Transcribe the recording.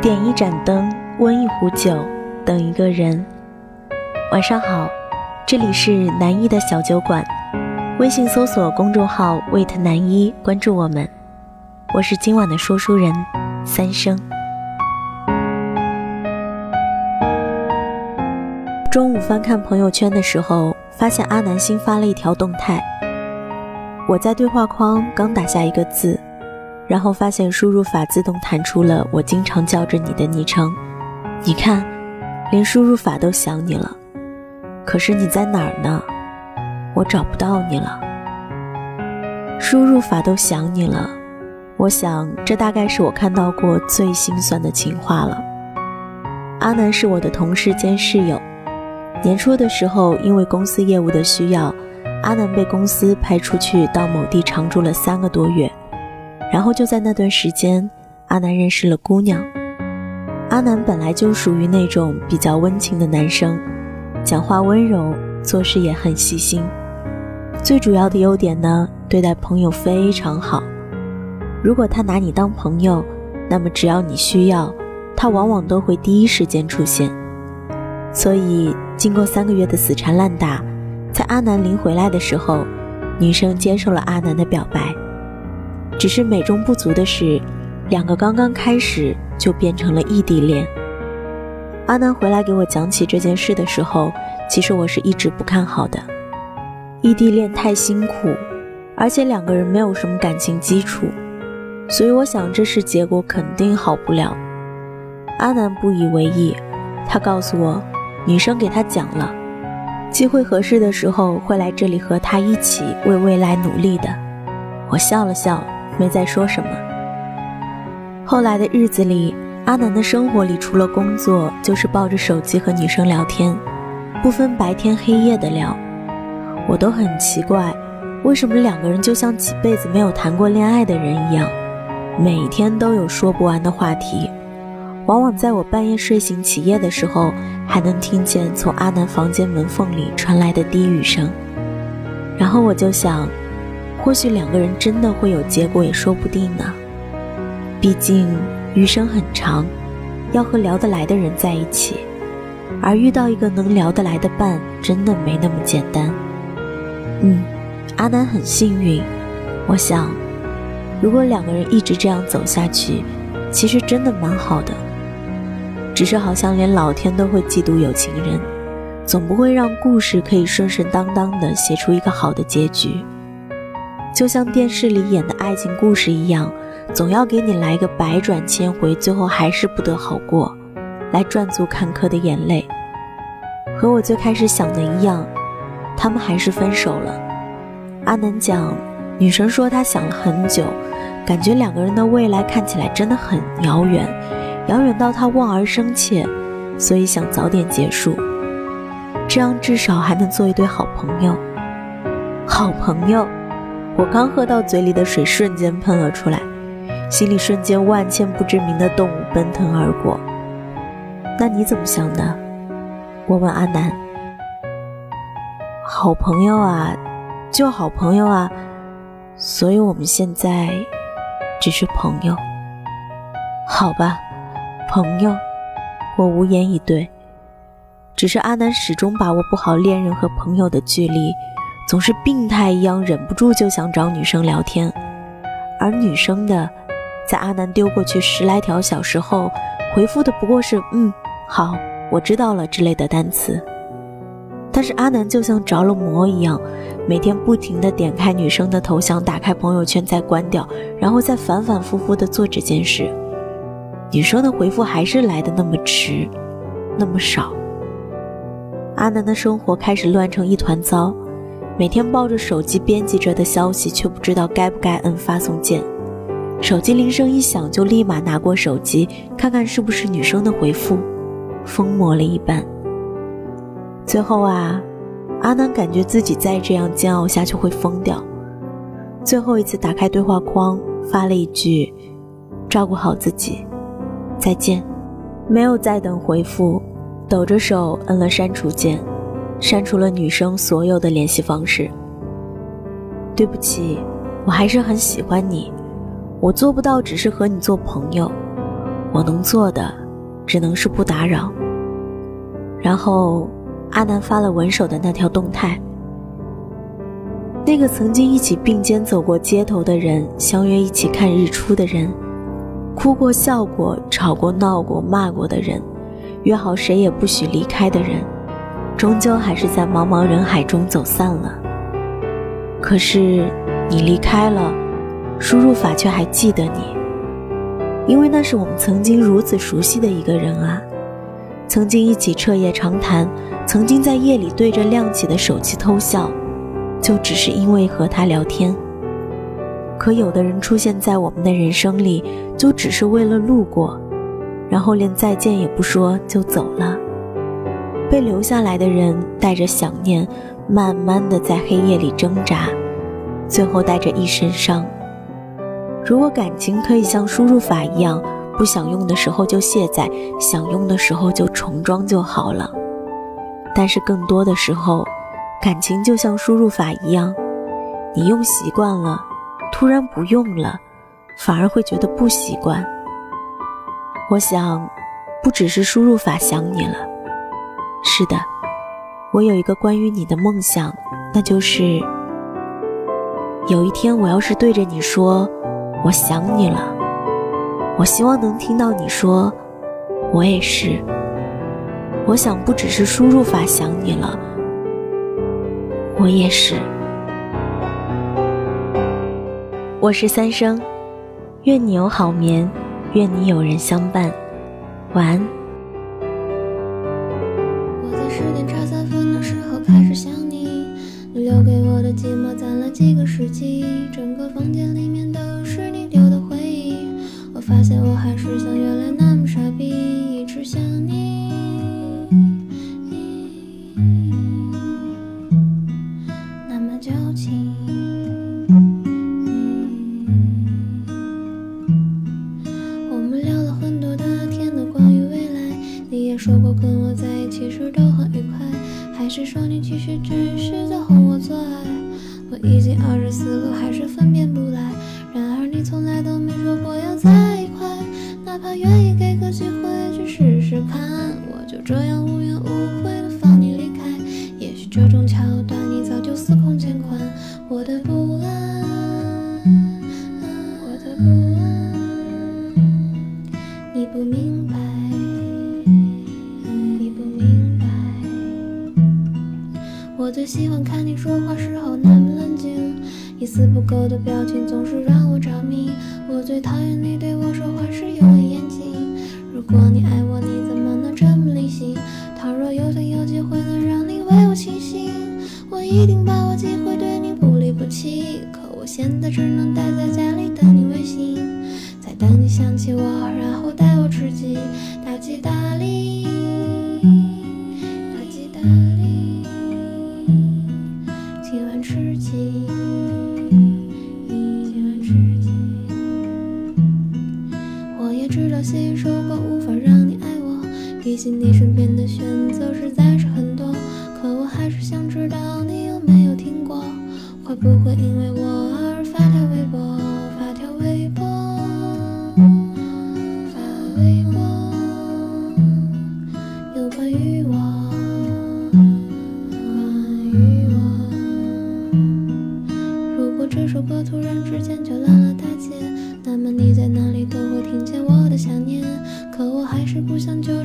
点一盏灯，温一壶酒，等一个人。晚上好，这里是南一的小酒馆，微信搜索公众号 “wait 南一”，关注我们。我是今晚的说书人三生。中午翻看朋友圈的时候，发现阿南新发了一条动态。我在对话框刚打下一个字。然后发现输入法自动弹出了我经常叫着你的昵称，你看，连输入法都想你了。可是你在哪儿呢？我找不到你了。输入法都想你了，我想这大概是我看到过最心酸的情话了。阿南是我的同事兼室友，年初的时候因为公司业务的需要，阿南被公司派出去到某地常住了三个多月。然后就在那段时间，阿南认识了姑娘。阿南本来就属于那种比较温情的男生，讲话温柔，做事也很细心。最主要的优点呢，对待朋友非常好。如果他拿你当朋友，那么只要你需要，他往往都会第一时间出现。所以，经过三个月的死缠烂打，在阿南临回来的时候，女生接受了阿南的表白。只是美中不足的是，两个刚刚开始就变成了异地恋。阿南回来给我讲起这件事的时候，其实我是一直不看好的。异地恋太辛苦，而且两个人没有什么感情基础，所以我想这事结果肯定好不了。阿南不以为意，他告诉我，女生给他讲了，机会合适的时候会来这里和他一起为未来努力的。我笑了笑。没再说什么。后来的日子里，阿南的生活里除了工作，就是抱着手机和女生聊天，不分白天黑夜的聊。我都很奇怪，为什么两个人就像几辈子没有谈过恋爱的人一样，每天都有说不完的话题。往往在我半夜睡醒起夜的时候，还能听见从阿南房间门缝里传来的低语声。然后我就想。或许两个人真的会有结果，也说不定呢。毕竟余生很长，要和聊得来的人在一起，而遇到一个能聊得来的伴，真的没那么简单。嗯，阿南很幸运。我想，如果两个人一直这样走下去，其实真的蛮好的。只是好像连老天都会嫉妒有情人，总不会让故事可以顺顺当当的写出一个好的结局。就像电视里演的爱情故事一样，总要给你来个百转千回，最后还是不得好过，来赚足坎坷的眼泪。和我最开始想的一样，他们还是分手了。阿南讲，女神说她想了很久，感觉两个人的未来看起来真的很遥远，遥远到她望而生怯，所以想早点结束，这样至少还能做一对好朋友。好朋友。我刚喝到嘴里的水瞬间喷了出来，心里瞬间万千不知名的动物奔腾而过。那你怎么想的？我问阿南。好朋友啊，就好朋友啊，所以我们现在只是朋友。好吧，朋友，我无言以对。只是阿南始终把握不好恋人和朋友的距离。总是病态一样，忍不住就想找女生聊天，而女生的，在阿南丢过去十来条小时后，回复的不过是“嗯，好，我知道了”之类的单词。但是阿南就像着了魔一样，每天不停地点开女生的头像，打开朋友圈再关掉，然后再反反复复地做这件事。女生的回复还是来的那么迟，那么少。阿南的生活开始乱成一团糟。每天抱着手机编辑着的消息，却不知道该不该摁发送键。手机铃声一响，就立马拿过手机看看是不是女生的回复，疯魔了一般。最后啊，阿南感觉自己再这样煎熬下去会疯掉。最后一次打开对话框，发了一句：“照顾好自己，再见。”没有再等回复，抖着手摁了删除键。删除了女生所有的联系方式。对不起，我还是很喜欢你，我做不到只是和你做朋友，我能做的只能是不打扰。然后，阿南发了文手的那条动态。那个曾经一起并肩走过街头的人，相约一起看日出的人，哭过、笑过、吵过、闹过、骂过的人，约好谁也不许离开的人，终究还是在茫茫人海中走散了。可是，你离开了，输入法却还记得你，因为那是我们曾经如此熟悉的一个人啊。曾经一起彻夜长谈，曾经在夜里对着亮起的手机偷笑，就只是因为和他聊天。可有的人出现在我们的人生里，就只是为了路过，然后连再见也不说就走了。被留下来的人带着想念，慢慢的在黑夜里挣扎，最后带着一身伤。如果感情可以像输入法一样。不想用的时候就卸载，想用的时候就重装就好了。但是更多的时候，感情就像输入法一样，你用习惯了，突然不用了，反而会觉得不习惯。我想，不只是输入法想你了。是的，我有一个关于你的梦想，那就是有一天我要是对着你说，我想你了。我希望能听到你说，我也是。我想不只是输入法想你了，我也是。我是三生，愿你有好眠，愿你有人相伴，晚安。我的寂寞攒了几个世纪，整个房间里面都是你留的回忆。我发现我还是像原来那么傻逼，一直想你，那么矫情。我们聊了很多的天的关于未来，你也说过跟我在一起时都很愉快，还是说你其实只？已经二十四个，还是分辨不来。然而你从来都没说过要在。一块，哪怕愿意给个机会去试试看，我就这样无怨无悔的放你离开。也许这种桥段你早就司空见惯，我的不安，我的不安，你不明白，你不明白。我最喜欢看你说话时候那，一丝不苟的表情总是让我着迷。我最讨厌你对我说话时用了眼睛。如果你爱我，你怎么能这么理性？倘若有天有机会能让你为我倾心，我一定把握机会对你不离不弃。可我现在只能待在家里等你微信，再等你想起我，然后你身边的选择实在是很多，可我还是想知道你有没有听过，会不会因为我而发条微博，发条微博，发微博，有关于我，关于我。如果这首歌突然之间就烂了大街，那么你在哪里都会听见我的。想念，可我还是不想就。